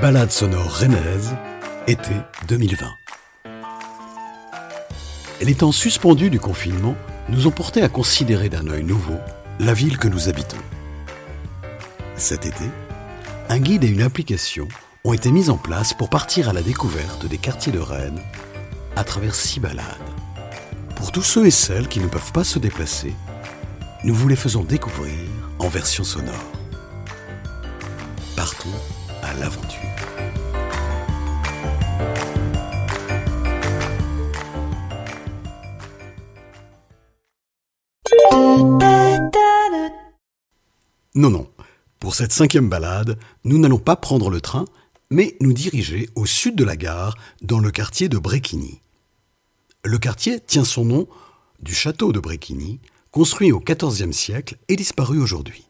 Balade sonore rennaise, été 2020. Les temps suspendus du confinement nous ont portés à considérer d'un œil nouveau la ville que nous habitons. Cet été, un guide et une application ont été mis en place pour partir à la découverte des quartiers de Rennes à travers six balades. Pour tous ceux et celles qui ne peuvent pas se déplacer, nous vous les faisons découvrir en version sonore. Partons l'aventure. Non, non. Pour cette cinquième balade, nous n'allons pas prendre le train, mais nous diriger au sud de la gare, dans le quartier de Bréquigny. Le quartier tient son nom du château de Bréquigny, construit au XIVe siècle et disparu aujourd'hui.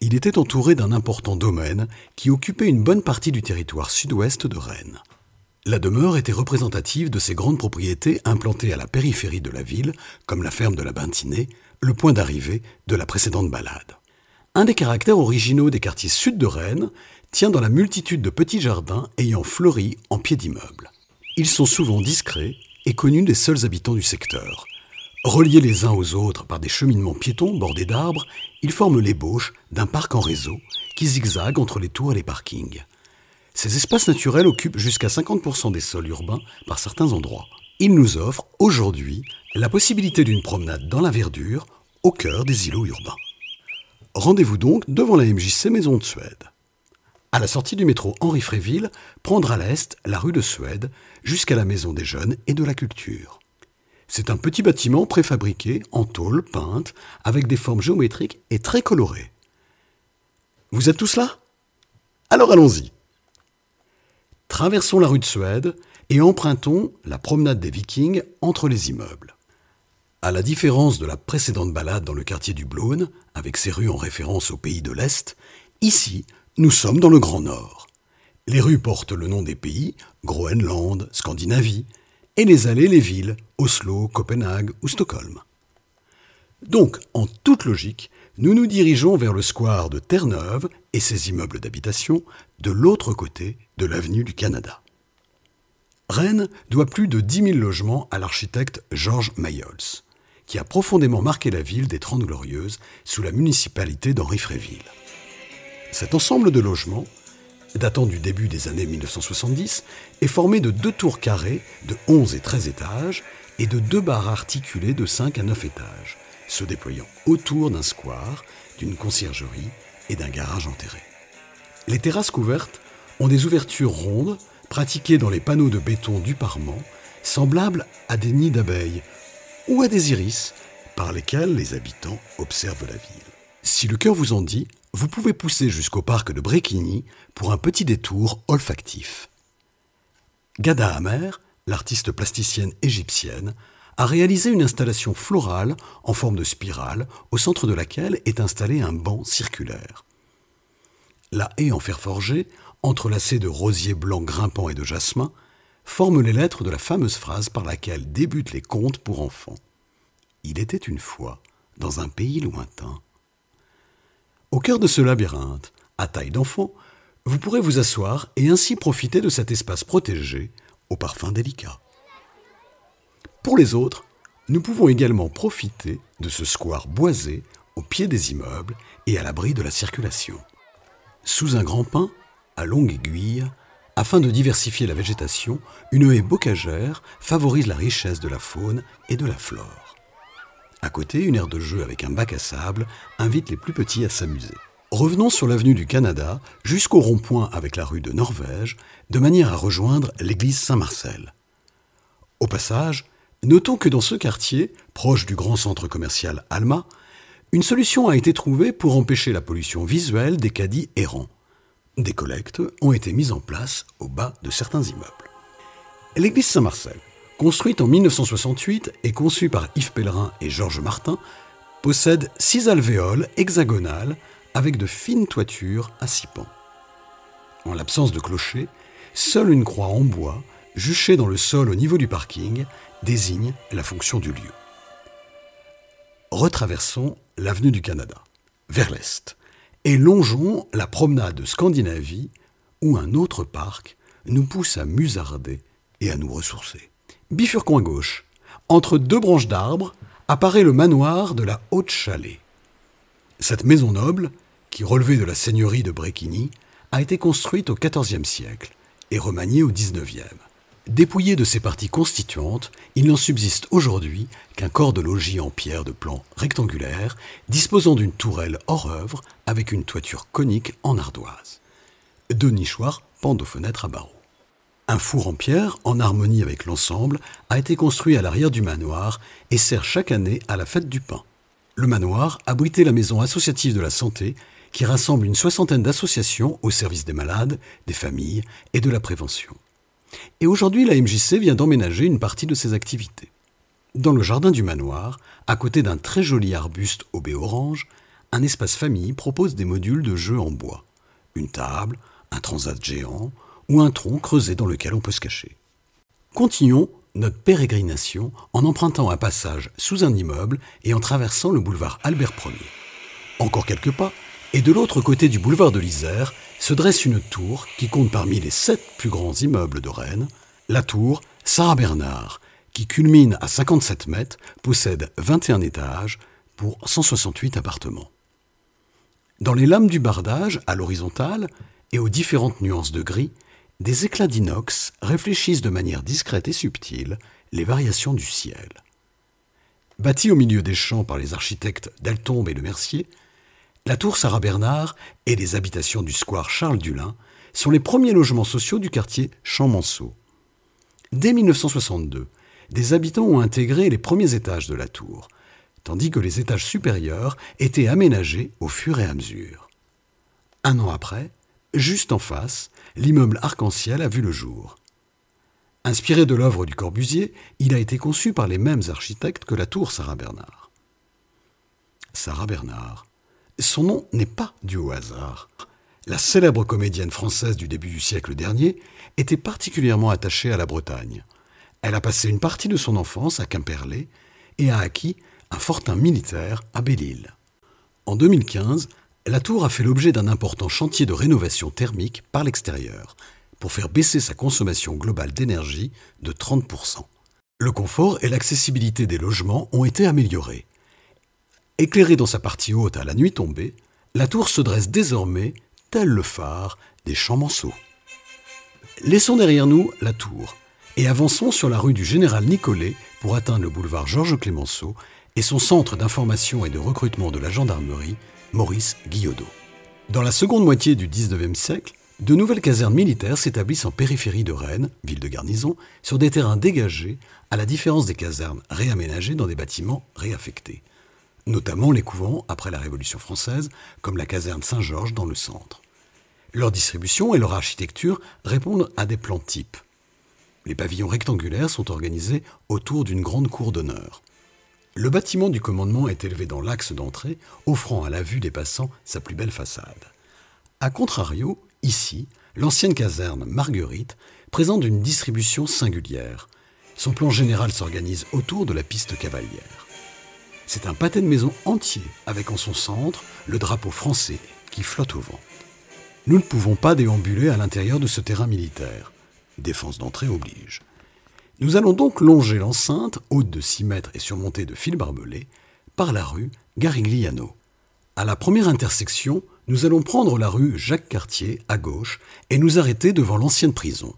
Il était entouré d'un important domaine qui occupait une bonne partie du territoire sud-ouest de Rennes. La demeure était représentative de ces grandes propriétés implantées à la périphérie de la ville, comme la ferme de la Bintinée, le point d'arrivée de la précédente balade. Un des caractères originaux des quartiers sud de Rennes tient dans la multitude de petits jardins ayant fleuri en pied d'immeubles. Ils sont souvent discrets et connus des seuls habitants du secteur. Reliés les uns aux autres par des cheminements piétons bordés d'arbres, ils forment l'ébauche d'un parc en réseau qui zigzague entre les tours et les parkings. Ces espaces naturels occupent jusqu'à 50% des sols urbains par certains endroits. Ils nous offrent aujourd'hui la possibilité d'une promenade dans la verdure au cœur des îlots urbains. Rendez-vous donc devant la MJC Maison de Suède. À la sortie du métro Henri Fréville, prendre à l'est la rue de Suède jusqu'à la Maison des Jeunes et de la Culture. C'est un petit bâtiment préfabriqué en tôle peinte avec des formes géométriques et très colorées. Vous êtes tous là? Alors allons-y. Traversons la rue de Suède et empruntons la promenade des Vikings entre les immeubles. À la différence de la précédente balade dans le quartier du Blône, avec ses rues en référence au pays de l'Est, ici, nous sommes dans le Grand Nord. Les rues portent le nom des pays, Groenland, Scandinavie, et les allées les villes, Oslo, Copenhague ou Stockholm. Donc, en toute logique, nous nous dirigeons vers le square de Terre-Neuve et ses immeubles d'habitation de l'autre côté de l'avenue du Canada. Rennes doit plus de 10 000 logements à l'architecte Georges Mayols, qui a profondément marqué la ville des Trente Glorieuses sous la municipalité d'Henri Fréville. Cet ensemble de logements, datant du début des années 1970, est formé de deux tours carrées de 11 et 13 étages et de deux barres articulées de 5 à 9 étages, se déployant autour d'un square, d'une conciergerie et d'un garage enterré. Les terrasses couvertes ont des ouvertures rondes pratiquées dans les panneaux de béton du parement, semblables à des nids d'abeilles ou à des iris par lesquels les habitants observent la ville. Si le cœur vous en dit, vous pouvez pousser jusqu'au parc de Bréquigny pour un petit détour olfactif. Gada Amer, l'artiste plasticienne égyptienne, a réalisé une installation florale en forme de spirale au centre de laquelle est installé un banc circulaire. La haie en fer forgé, entrelacée de rosiers blancs grimpants et de jasmin, forme les lettres de la fameuse phrase par laquelle débutent les contes pour enfants. Il était une fois, dans un pays lointain, au cœur de ce labyrinthe, à taille d'enfant, vous pourrez vous asseoir et ainsi profiter de cet espace protégé au parfum délicat. Pour les autres, nous pouvons également profiter de ce square boisé au pied des immeubles et à l'abri de la circulation. Sous un grand pin, à longue aiguille, afin de diversifier la végétation, une haie bocagère favorise la richesse de la faune et de la flore. À côté, une aire de jeu avec un bac à sable invite les plus petits à s'amuser. Revenons sur l'avenue du Canada jusqu'au rond-point avec la rue de Norvège, de manière à rejoindre l'église Saint-Marcel. Au passage, notons que dans ce quartier, proche du grand centre commercial Alma, une solution a été trouvée pour empêcher la pollution visuelle des caddies errants. Des collectes ont été mises en place au bas de certains immeubles. L'église Saint-Marcel Construite en 1968 et conçue par Yves Pellerin et Georges Martin, possède six alvéoles hexagonales avec de fines toitures à six pans. En l'absence de clocher, seule une croix en bois, juchée dans le sol au niveau du parking, désigne la fonction du lieu. Retraversons l'avenue du Canada, vers l'est, et longeons la promenade de Scandinavie ou un autre parc nous pousse à musarder et à nous ressourcer. Bifurquons gauche. Entre deux branches d'arbres apparaît le manoir de la Haute-Chalée. Cette maison noble, qui relevait de la seigneurie de Bréquigny, a été construite au XIVe siècle et remaniée au XIXe. Dépouillé de ses parties constituantes, il n'en subsiste aujourd'hui qu'un corps de logis en pierre de plan rectangulaire, disposant d'une tourelle hors œuvre avec une toiture conique en ardoise. Deux nichoirs pendent aux fenêtres à barreaux. Un four en pierre, en harmonie avec l'ensemble, a été construit à l'arrière du manoir et sert chaque année à la fête du pain. Le manoir abritait la maison associative de la santé qui rassemble une soixantaine d'associations au service des malades, des familles et de la prévention. Et aujourd'hui, la MJC vient d'emménager une partie de ses activités. Dans le jardin du manoir, à côté d'un très joli arbuste au baies orange, un espace famille propose des modules de jeux en bois. Une table, un transat géant ou un tronc creusé dans lequel on peut se cacher. Continuons notre pérégrination en empruntant un passage sous un immeuble et en traversant le boulevard Albert Ier. Encore quelques pas, et de l'autre côté du boulevard de l'Isère se dresse une tour qui compte parmi les sept plus grands immeubles de Rennes, la tour Sarah Bernard, qui culmine à 57 mètres, possède 21 étages pour 168 appartements. Dans les lames du bardage, à l'horizontale, et aux différentes nuances de gris, des éclats d'inox réfléchissent de manière discrète et subtile les variations du ciel. Bâtie au milieu des champs par les architectes Deltombe et Le Mercier, la tour Sarah Bernard et les habitations du square Charles Dulin sont les premiers logements sociaux du quartier Champmanceau. Dès 1962, des habitants ont intégré les premiers étages de la tour, tandis que les étages supérieurs étaient aménagés au fur et à mesure. Un an après, juste en face, l'immeuble arc-en-ciel a vu le jour. Inspiré de l'œuvre du Corbusier, il a été conçu par les mêmes architectes que la tour Sarah Bernard. Sarah Bernard. Son nom n'est pas dû au hasard. La célèbre comédienne française du début du siècle dernier était particulièrement attachée à la Bretagne. Elle a passé une partie de son enfance à Quimperlé et a acquis un fortin militaire à Belle-Île. En 2015, la tour a fait l'objet d'un important chantier de rénovation thermique par l'extérieur, pour faire baisser sa consommation globale d'énergie de 30%. Le confort et l'accessibilité des logements ont été améliorés. Éclairée dans sa partie haute à la nuit tombée, la tour se dresse désormais tel le phare des Champs-Manceaux. Laissons derrière nous la tour et avançons sur la rue du Général Nicolet pour atteindre le boulevard Georges Clémenceau et son centre d'information et de recrutement de la gendarmerie, Maurice Guillaudeau. Dans la seconde moitié du XIXe siècle, de nouvelles casernes militaires s'établissent en périphérie de Rennes, ville de garnison, sur des terrains dégagés, à la différence des casernes réaménagées dans des bâtiments réaffectés. Notamment les couvents après la Révolution française, comme la caserne Saint-Georges dans le centre. Leur distribution et leur architecture répondent à des plans types. Les pavillons rectangulaires sont organisés autour d'une grande cour d'honneur. Le bâtiment du commandement est élevé dans l'axe d'entrée, offrant à la vue des passants sa plus belle façade. A contrario, ici, l'ancienne caserne Marguerite présente une distribution singulière. Son plan général s'organise autour de la piste cavalière. C'est un pâté de maison entier, avec en son centre le drapeau français qui flotte au vent. Nous ne pouvons pas déambuler à l'intérieur de ce terrain militaire. Défense d'entrée oblige. Nous allons donc longer l'enceinte, haute de 6 mètres et surmontée de fils barbelés, par la rue Garigliano. À la première intersection, nous allons prendre la rue Jacques-Cartier à gauche et nous arrêter devant l'ancienne prison.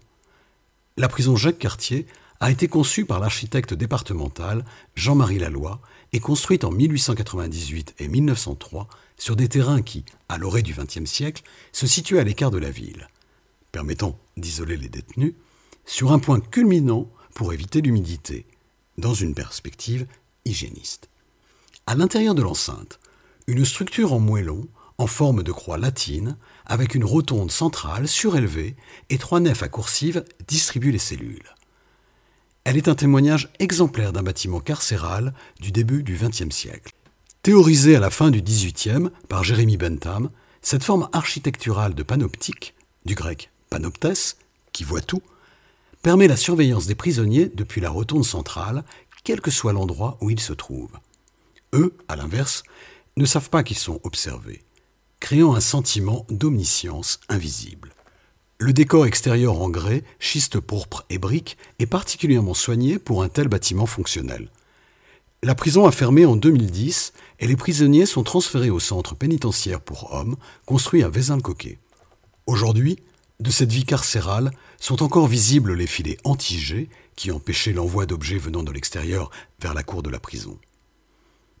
La prison Jacques-Cartier a été conçue par l'architecte départemental Jean-Marie Laloy et construite en 1898 et 1903 sur des terrains qui, à l'orée du XXe siècle, se situaient à l'écart de la ville, permettant d'isoler les détenus, sur un point culminant pour éviter l'humidité, dans une perspective hygiéniste. À l'intérieur de l'enceinte, une structure en moellon, en forme de croix latine, avec une rotonde centrale surélevée et trois nefs à coursives distribuent les cellules. Elle est un témoignage exemplaire d'un bâtiment carcéral du début du XXe siècle. Théorisée à la fin du XVIIIe par Jérémy Bentham, cette forme architecturale de panoptique, du grec panoptes, qui voit tout, permet la surveillance des prisonniers depuis la rotonde centrale, quel que soit l'endroit où ils se trouvent. Eux, à l'inverse, ne savent pas qu'ils sont observés, créant un sentiment d'omniscience invisible. Le décor extérieur en grès, schiste pourpre et briques est particulièrement soigné pour un tel bâtiment fonctionnel. La prison a fermé en 2010 et les prisonniers sont transférés au centre pénitentiaire pour hommes construit à Vezin-le-Coquet. Aujourd'hui, de cette vie carcérale sont encore visibles les filets anti qui empêchaient l'envoi d'objets venant de l'extérieur vers la cour de la prison.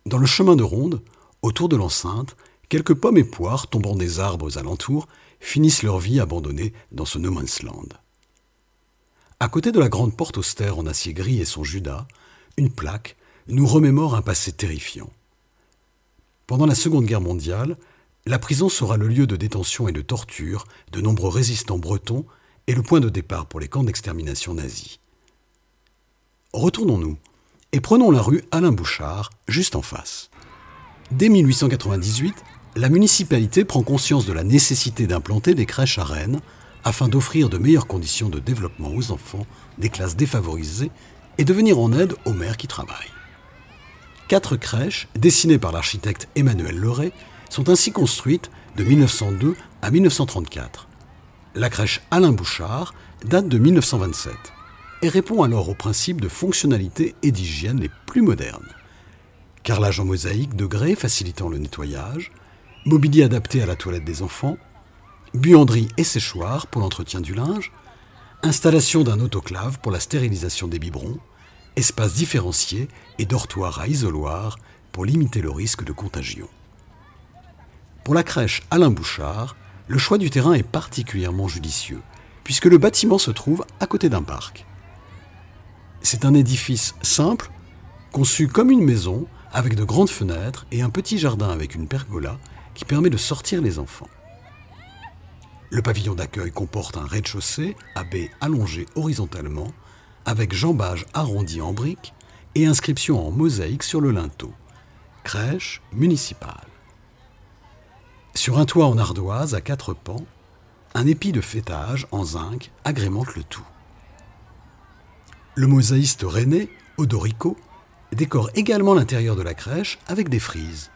Dans le chemin de ronde, autour de l'enceinte, quelques pommes et poires tombant des arbres alentours finissent leur vie abandonnée dans ce no man's land. À côté de la grande porte austère en acier gris et son Judas, une plaque nous remémore un passé terrifiant. Pendant la Seconde Guerre mondiale, la prison sera le lieu de détention et de torture de nombreux résistants bretons et le point de départ pour les camps d'extermination nazis. Retournons-nous et prenons la rue Alain Bouchard, juste en face. Dès 1898, la municipalité prend conscience de la nécessité d'implanter des crèches à Rennes afin d'offrir de meilleures conditions de développement aux enfants des classes défavorisées et de venir en aide aux mères qui travaillent. Quatre crèches, dessinées par l'architecte Emmanuel Leray, sont ainsi construites de 1902 à 1934. La crèche Alain Bouchard date de 1927 et répond alors aux principes de fonctionnalité et d'hygiène les plus modernes. Carrelage en mosaïque de grès facilitant le nettoyage, mobilier adapté à la toilette des enfants, buanderie et séchoir pour l'entretien du linge, installation d'un autoclave pour la stérilisation des biberons, espace différencié et dortoir à isoloir pour limiter le risque de contagion. Pour la crèche Alain Bouchard, le choix du terrain est particulièrement judicieux, puisque le bâtiment se trouve à côté d'un parc. C'est un édifice simple, conçu comme une maison, avec de grandes fenêtres et un petit jardin avec une pergola qui permet de sortir les enfants. Le pavillon d'accueil comporte un rez-de-chaussée à baies allongées horizontalement, avec jambage arrondi en briques et inscription en mosaïque sur le linteau. Crèche municipale. Sur un toit en ardoise à quatre pans, un épi de fêtage en zinc agrémente le tout. Le mosaïste René, Odorico, décore également l'intérieur de la crèche avec des frises.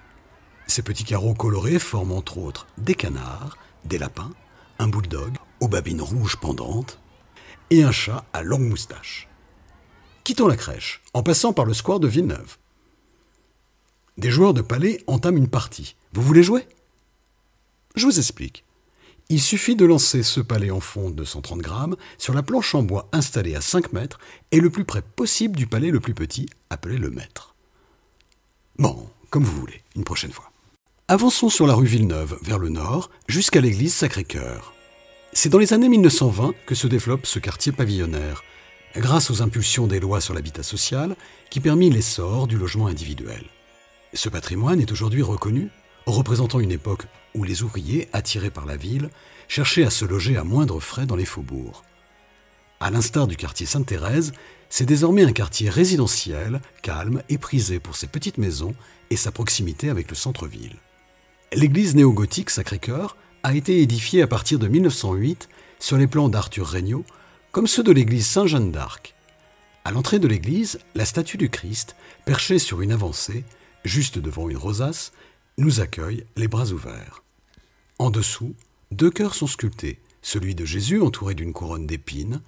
Ces petits carreaux colorés forment entre autres des canards, des lapins, un bulldog aux babines rouges pendantes et un chat à longue moustache. Quittons la crèche en passant par le square de Villeneuve. Des joueurs de palais entament une partie. Vous voulez jouer? Je vous explique. Il suffit de lancer ce palais en fonte de 130 grammes sur la planche en bois installée à 5 mètres et le plus près possible du palais le plus petit, appelé le maître. Bon, comme vous voulez, une prochaine fois. Avançons sur la rue Villeneuve, vers le nord, jusqu'à l'église Sacré-Cœur. C'est dans les années 1920 que se développe ce quartier pavillonnaire, grâce aux impulsions des lois sur l'habitat social qui permit l'essor du logement individuel. Ce patrimoine est aujourd'hui reconnu représentant une époque où les ouvriers, attirés par la ville, cherchaient à se loger à moindre frais dans les faubourgs. À l'instar du quartier Sainte-Thérèse, c'est désormais un quartier résidentiel, calme et prisé pour ses petites maisons et sa proximité avec le centre-ville. L'église néo-gothique Sacré-Cœur a été édifiée à partir de 1908 sur les plans d'Arthur Regnault, comme ceux de l'église Saint-Jeanne d'Arc. À l'entrée de l'église, la statue du Christ, perchée sur une avancée, juste devant une rosace, nous accueille les bras ouverts. En dessous, deux cœurs sont sculptés, celui de Jésus entouré d'une couronne d'épines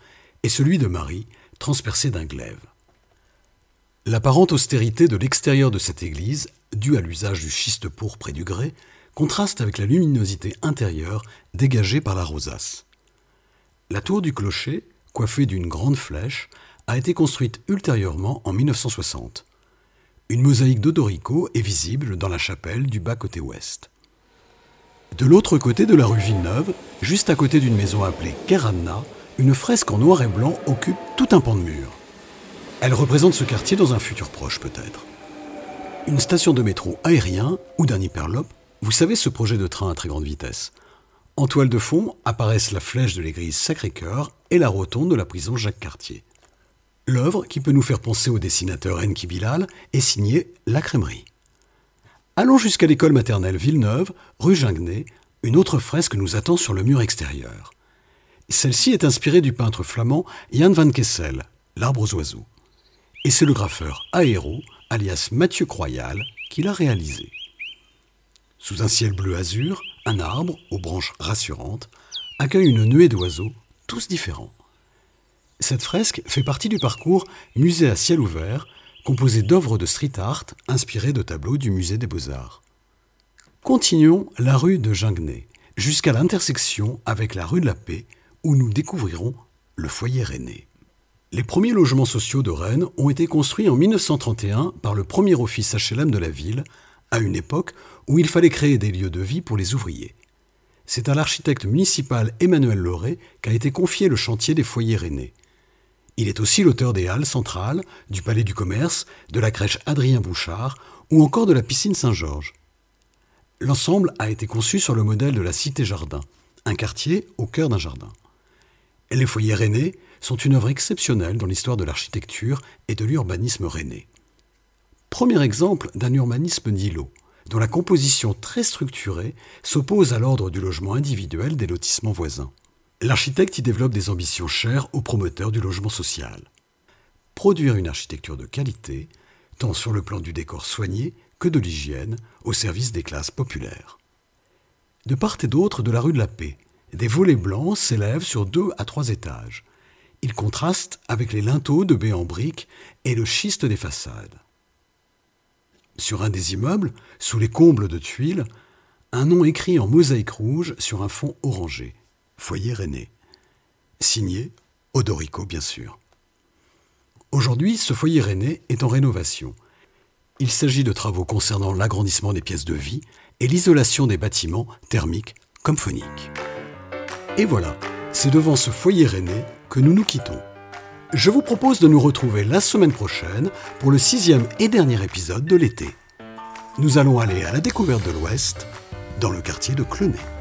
et celui de Marie transpercé d'un glaive. L'apparente austérité de l'extérieur de cette église, due à l'usage du schiste pourpre et du grès, contraste avec la luminosité intérieure dégagée par la rosace. La tour du clocher, coiffée d'une grande flèche, a été construite ultérieurement en 1960. Une mosaïque d'Odorico est visible dans la chapelle du bas côté ouest. De l'autre côté de la rue Villeneuve, juste à côté d'une maison appelée Keranna, une fresque en noir et blanc occupe tout un pan de mur. Elle représente ce quartier dans un futur proche peut-être. Une station de métro aérien ou d'un hyperlope, vous savez ce projet de train à très grande vitesse. En toile de fond apparaissent la flèche de l'église Sacré-Cœur et la rotonde de la prison Jacques Cartier. L'œuvre, qui peut nous faire penser au dessinateur Enki Bilal, est signée La Crèmerie. Allons jusqu'à l'école maternelle Villeneuve, rue Ginguenet, une autre fresque nous attend sur le mur extérieur. Celle-ci est inspirée du peintre flamand Jan van Kessel, L'arbre aux oiseaux. Et c'est le graffeur Aéro, alias Mathieu Croyal, qui l'a réalisé. Sous un ciel bleu azur, un arbre, aux branches rassurantes, accueille une nuée d'oiseaux, tous différents. Cette fresque fait partie du parcours Musée à ciel ouvert, composé d'œuvres de street art inspirées de tableaux du Musée des Beaux-Arts. Continuons la rue de Ginguenet, jusqu'à l'intersection avec la rue de la Paix, où nous découvrirons le foyer René. Les premiers logements sociaux de Rennes ont été construits en 1931 par le premier office HLM de la ville, à une époque où il fallait créer des lieux de vie pour les ouvriers. C'est à l'architecte municipal Emmanuel Lauré qu'a été confié le chantier des foyers René. Il est aussi l'auteur des halles centrales, du Palais du Commerce, de la crèche Adrien Bouchard ou encore de la piscine Saint-Georges. L'ensemble a été conçu sur le modèle de la Cité Jardin, un quartier au cœur d'un jardin. Les foyers rennais sont une œuvre exceptionnelle dans l'histoire de l'architecture et de l'urbanisme rennais. Premier exemple d'un urbanisme d'îlot, dont la composition très structurée s'oppose à l'ordre du logement individuel des lotissements voisins. L'architecte y développe des ambitions chères aux promoteurs du logement social. Produire une architecture de qualité, tant sur le plan du décor soigné que de l'hygiène, au service des classes populaires. De part et d'autre de la rue de la Paix, des volets blancs s'élèvent sur deux à trois étages. Ils contrastent avec les linteaux de baies en briques et le schiste des façades. Sur un des immeubles, sous les combles de tuiles, un nom écrit en mosaïque rouge sur un fond orangé. Foyer René. Signé Odorico, bien sûr. Aujourd'hui, ce foyer René est en rénovation. Il s'agit de travaux concernant l'agrandissement des pièces de vie et l'isolation des bâtiments thermiques comme phoniques. Et voilà, c'est devant ce foyer René que nous nous quittons. Je vous propose de nous retrouver la semaine prochaine pour le sixième et dernier épisode de l'été. Nous allons aller à la découverte de l'Ouest, dans le quartier de Clenay.